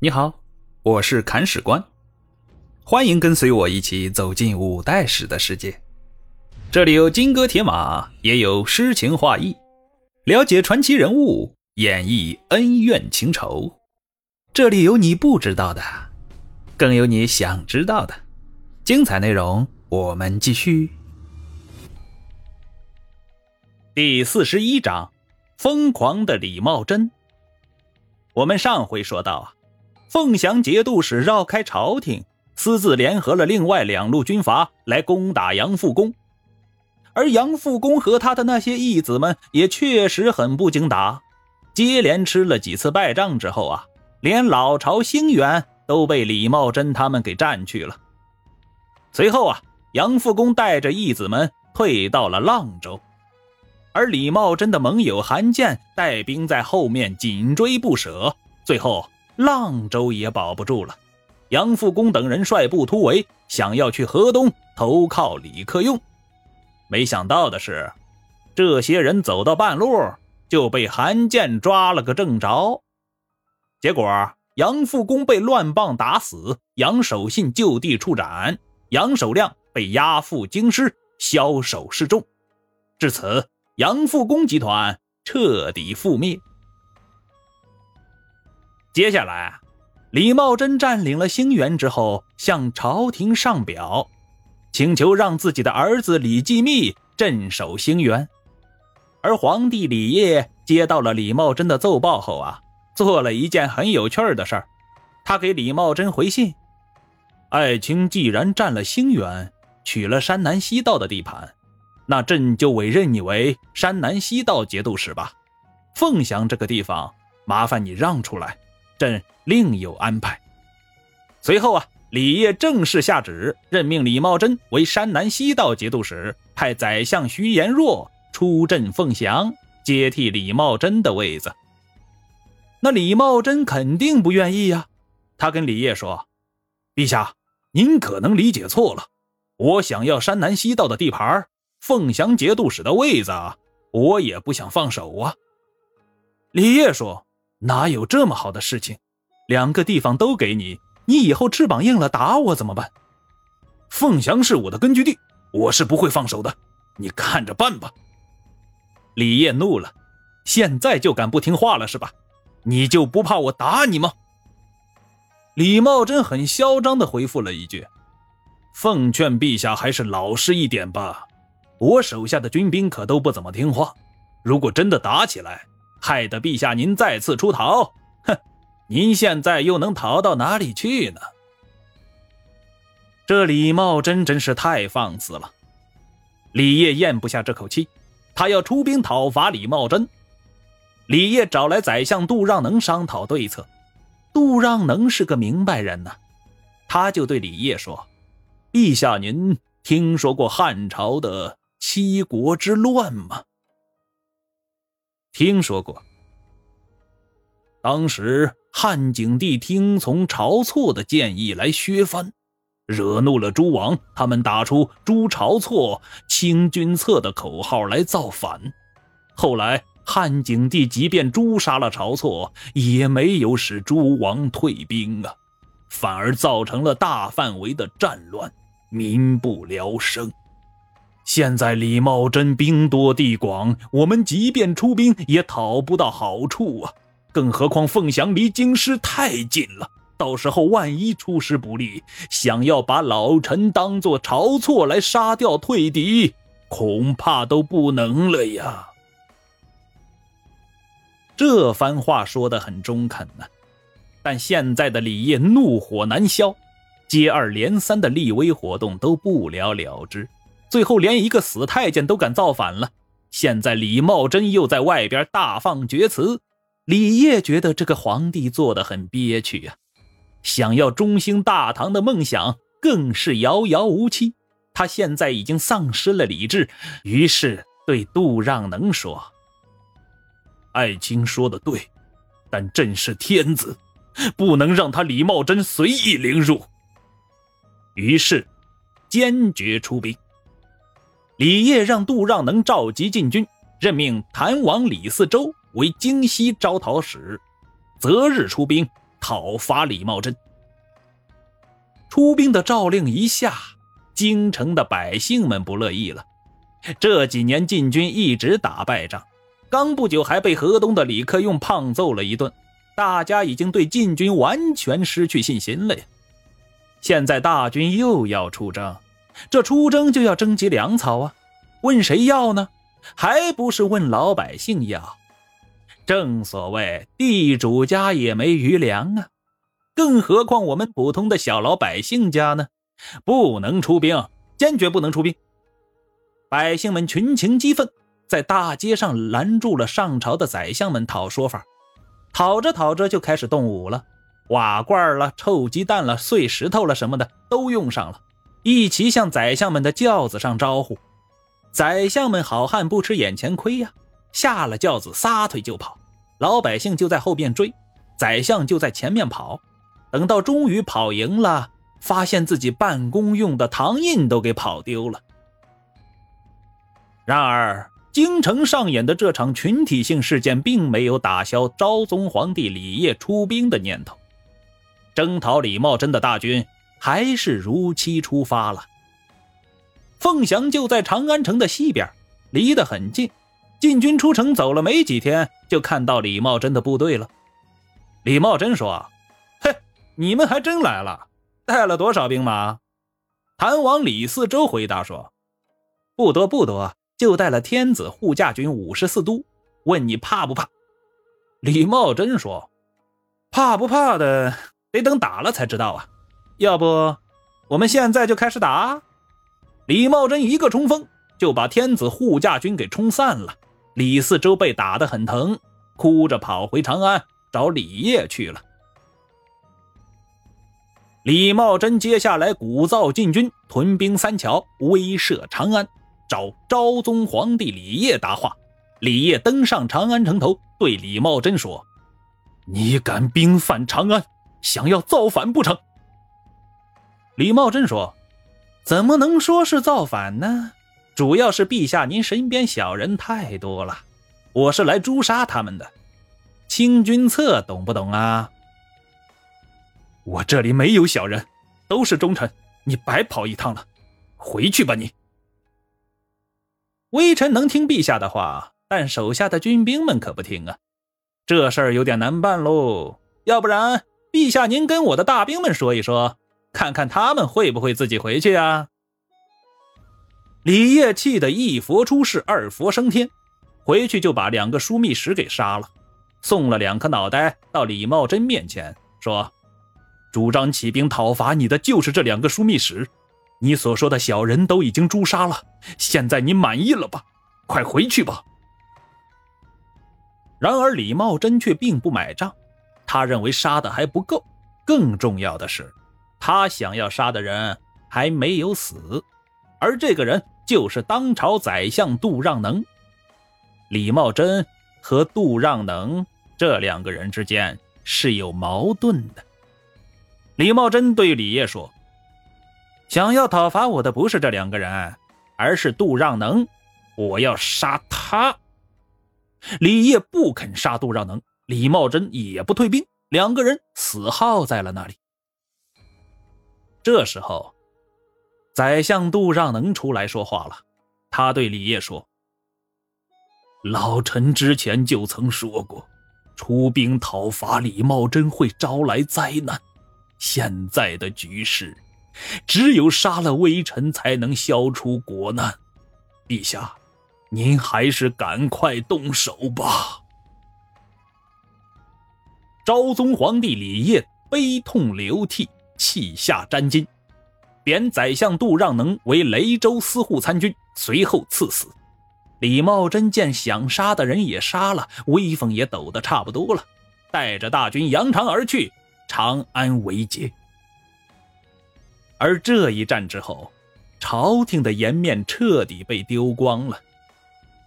你好，我是砍史官，欢迎跟随我一起走进五代史的世界。这里有金戈铁马，也有诗情画意，了解传奇人物，演绎恩怨情仇。这里有你不知道的，更有你想知道的。精彩内容，我们继续。第四十一章：疯狂的李茂贞。我们上回说到啊。凤翔节度使绕开朝廷，私自联合了另外两路军阀来攻打杨复恭，而杨复恭和他的那些义子们也确实很不经打，接连吃了几次败仗之后啊，连老巢兴元都被李茂贞他们给占去了。随后啊，杨复恭带着义子们退到了阆州，而李茂贞的盟友韩建带兵在后面紧追不舍，最后。阆州也保不住了，杨复恭等人率部突围，想要去河东投靠李克用。没想到的是，这些人走到半路就被韩建抓了个正着。结果杨复恭被乱棒打死，杨守信就地处斩，杨守亮被押赴京师，枭首示众。至此，杨复恭集团彻底覆灭。接下来，李茂贞占领了兴元之后，向朝廷上表，请求让自己的儿子李继密镇守兴元。而皇帝李晔接到了李茂贞的奏报后啊，做了一件很有趣的事儿，他给李茂贞回信：“爱卿既然占了兴元，取了山南西道的地盘，那朕就委任你为山南西道节度使吧。凤翔这个地方，麻烦你让出来。”朕另有安排。随后啊，李晔正式下旨，任命李茂贞为山南西道节度使，派宰相徐延若出镇凤翔，接替李茂贞的位子。那李茂贞肯定不愿意呀。他跟李晔说：“陛下，您可能理解错了。我想要山南西道的地盘，凤翔节度使的位子，我也不想放手啊。”李晔说。哪有这么好的事情？两个地方都给你，你以后翅膀硬了打我怎么办？凤翔是我的根据地，我是不会放手的，你看着办吧。李烨怒了，现在就敢不听话了是吧？你就不怕我打你吗？李茂贞很嚣张的回复了一句：“奉劝陛下还是老实一点吧，我手下的军兵可都不怎么听话，如果真的打起来。”害得陛下您再次出逃，哼！您现在又能逃到哪里去呢？这李茂贞真是太放肆了。李烨咽不下这口气，他要出兵讨伐李茂贞。李烨找来宰相杜让能商讨对策。杜让能是个明白人呐，他就对李烨说：“陛下，您听说过汉朝的七国之乱吗？”听说过，当时汉景帝听从晁错的建议来削藩，惹怒了诸王，他们打出“诛晁错，清君侧”的口号来造反。后来汉景帝即便诛杀了晁错，也没有使诸王退兵啊，反而造成了大范围的战乱，民不聊生。现在李茂贞兵多地广，我们即便出兵也讨不到好处啊！更何况凤翔离京师太近了，到时候万一出师不利，想要把老臣当做晁错来杀掉退敌，恐怕都不能了呀！这番话说的很中肯呢，但现在的李烨怒火难消，接二连三的立威活动都不了了之。最后连一个死太监都敢造反了，现在李茂贞又在外边大放厥词，李烨觉得这个皇帝做的很憋屈呀，想要中兴大唐的梦想更是遥遥无期。他现在已经丧失了理智，于是对杜让能说：“爱卿说的对，但朕是天子，不能让他李茂贞随意凌辱。”于是坚决出兵。李烨让杜让能召集禁军，任命谭王李嗣周为京西招讨使，择日出兵，讨伐李茂贞。出兵的诏令一下，京城的百姓们不乐意了。这几年禁军一直打败仗，刚不久还被河东的李克用胖揍了一顿，大家已经对禁军完全失去信心了呀。现在大军又要出征，这出征就要征集粮草啊，问谁要呢？还不是问老百姓要。正所谓地主家也没余粮啊。更何况我们普通的小老百姓家呢？不能出兵，坚决不能出兵！百姓们群情激愤，在大街上拦住了上朝的宰相们讨说法。讨着讨着就开始动武了，瓦罐了、臭鸡蛋了、碎石头了什么的都用上了，一齐向宰相们的轿子上招呼。宰相们好汉不吃眼前亏呀，下了轿子撒腿就跑，老百姓就在后边追，宰相就在前面跑。等到终于跑赢了，发现自己办公用的唐印都给跑丢了。然而，京城上演的这场群体性事件，并没有打消昭宗皇帝李晔出兵的念头。征讨李茂贞的大军还是如期出发了。凤翔就在长安城的西边，离得很近。禁军出城走了没几天，就看到李茂贞的部队了。李茂贞说。嘿你们还真来了，带了多少兵马？谭王李嗣周回答说：“不多不多，就带了天子护驾军五十四都。问你怕不怕？”李茂贞说：“怕不怕的，得等打了才知道啊。要不，我们现在就开始打？”李茂贞一个冲锋，就把天子护驾军给冲散了。李嗣周被打得很疼，哭着跑回长安找李烨去了。李茂贞接下来鼓噪禁军，屯兵三桥，威慑长安，找昭宗皇帝李烨答话。李烨登上长安城头，对李茂贞说：“你敢兵犯长安，想要造反不成？”李茂贞说：“怎么能说是造反呢？主要是陛下您身边小人太多了，我是来诛杀他们的。清君侧，懂不懂啊？”我这里没有小人，都是忠臣，你白跑一趟了，回去吧你。微臣能听陛下的话，但手下的军兵们可不听啊，这事儿有点难办喽。要不然，陛下您跟我的大兵们说一说，看看他们会不会自己回去啊？李业气得一佛出世，二佛升天，回去就把两个枢密使给杀了，送了两颗脑袋到李茂贞面前说。主张起兵讨伐你的就是这两个枢密使，你所说的小人都已经诛杀了，现在你满意了吧？快回去吧。然而李茂贞却并不买账，他认为杀的还不够，更重要的是，他想要杀的人还没有死，而这个人就是当朝宰相杜让能。李茂贞和杜让能这两个人之间是有矛盾的。李茂贞对李烨说：“想要讨伐我的不是这两个人，而是杜让能。我要杀他。”李烨不肯杀杜让能，李茂贞也不退兵，两个人死耗在了那里。这时候，宰相杜让能出来说话了，他对李烨说：“老臣之前就曾说过，出兵讨伐李茂贞会招来灾难。”现在的局势，只有杀了微臣才能消除国难。陛下，您还是赶快动手吧。昭宗皇帝李晔悲痛流涕，气下沾巾，贬宰相杜让能为雷州司户参军，随后赐死。李茂贞见想杀的人也杀了，威风也抖得差不多了，带着大军扬长而去。长安为捷，而这一战之后，朝廷的颜面彻底被丢光了。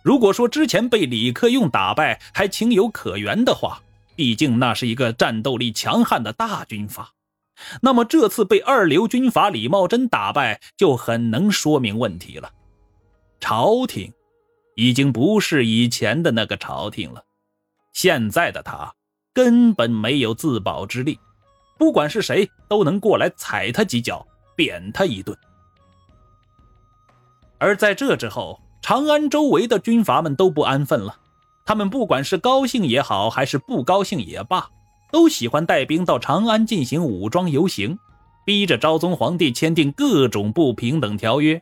如果说之前被李克用打败还情有可原的话，毕竟那是一个战斗力强悍的大军阀，那么这次被二流军阀李茂贞打败，就很能说明问题了。朝廷已经不是以前的那个朝廷了，现在的他。根本没有自保之力，不管是谁都能过来踩他几脚，扁他一顿。而在这之后，长安周围的军阀们都不安分了，他们不管是高兴也好，还是不高兴也罢，都喜欢带兵到长安进行武装游行，逼着昭宗皇帝签订各种不平等条约。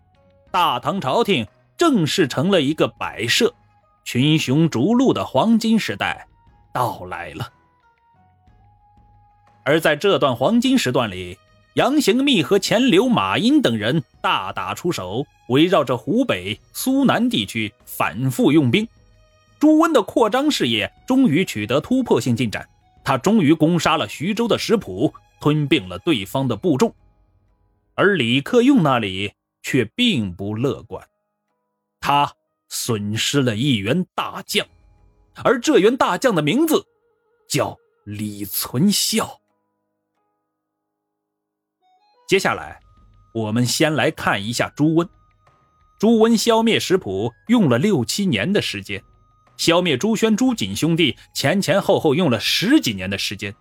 大唐朝廷正式成了一个摆设，群雄逐鹿的黄金时代到来了。而在这段黄金时段里，杨行密和钱镠、马殷等人大打出手，围绕着湖北、苏南地区反复用兵。朱温的扩张事业终于取得突破性进展，他终于攻杀了徐州的石浦，吞并了对方的部众。而李克用那里却并不乐观，他损失了一员大将，而这员大将的名字叫李存孝。接下来，我们先来看一下朱温。朱温消灭石浦用了六七年的时间，消灭朱轩、朱瑾兄弟前前后后用了十几年的时间，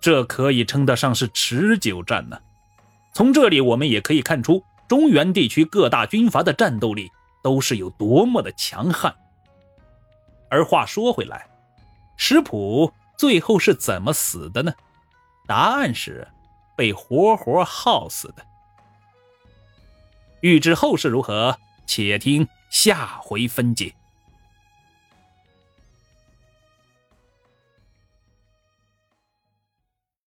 这可以称得上是持久战呢。从这里我们也可以看出，中原地区各大军阀的战斗力都是有多么的强悍。而话说回来，石浦最后是怎么死的呢？答案是。被活活耗死的。欲知后事如何，且听下回分解。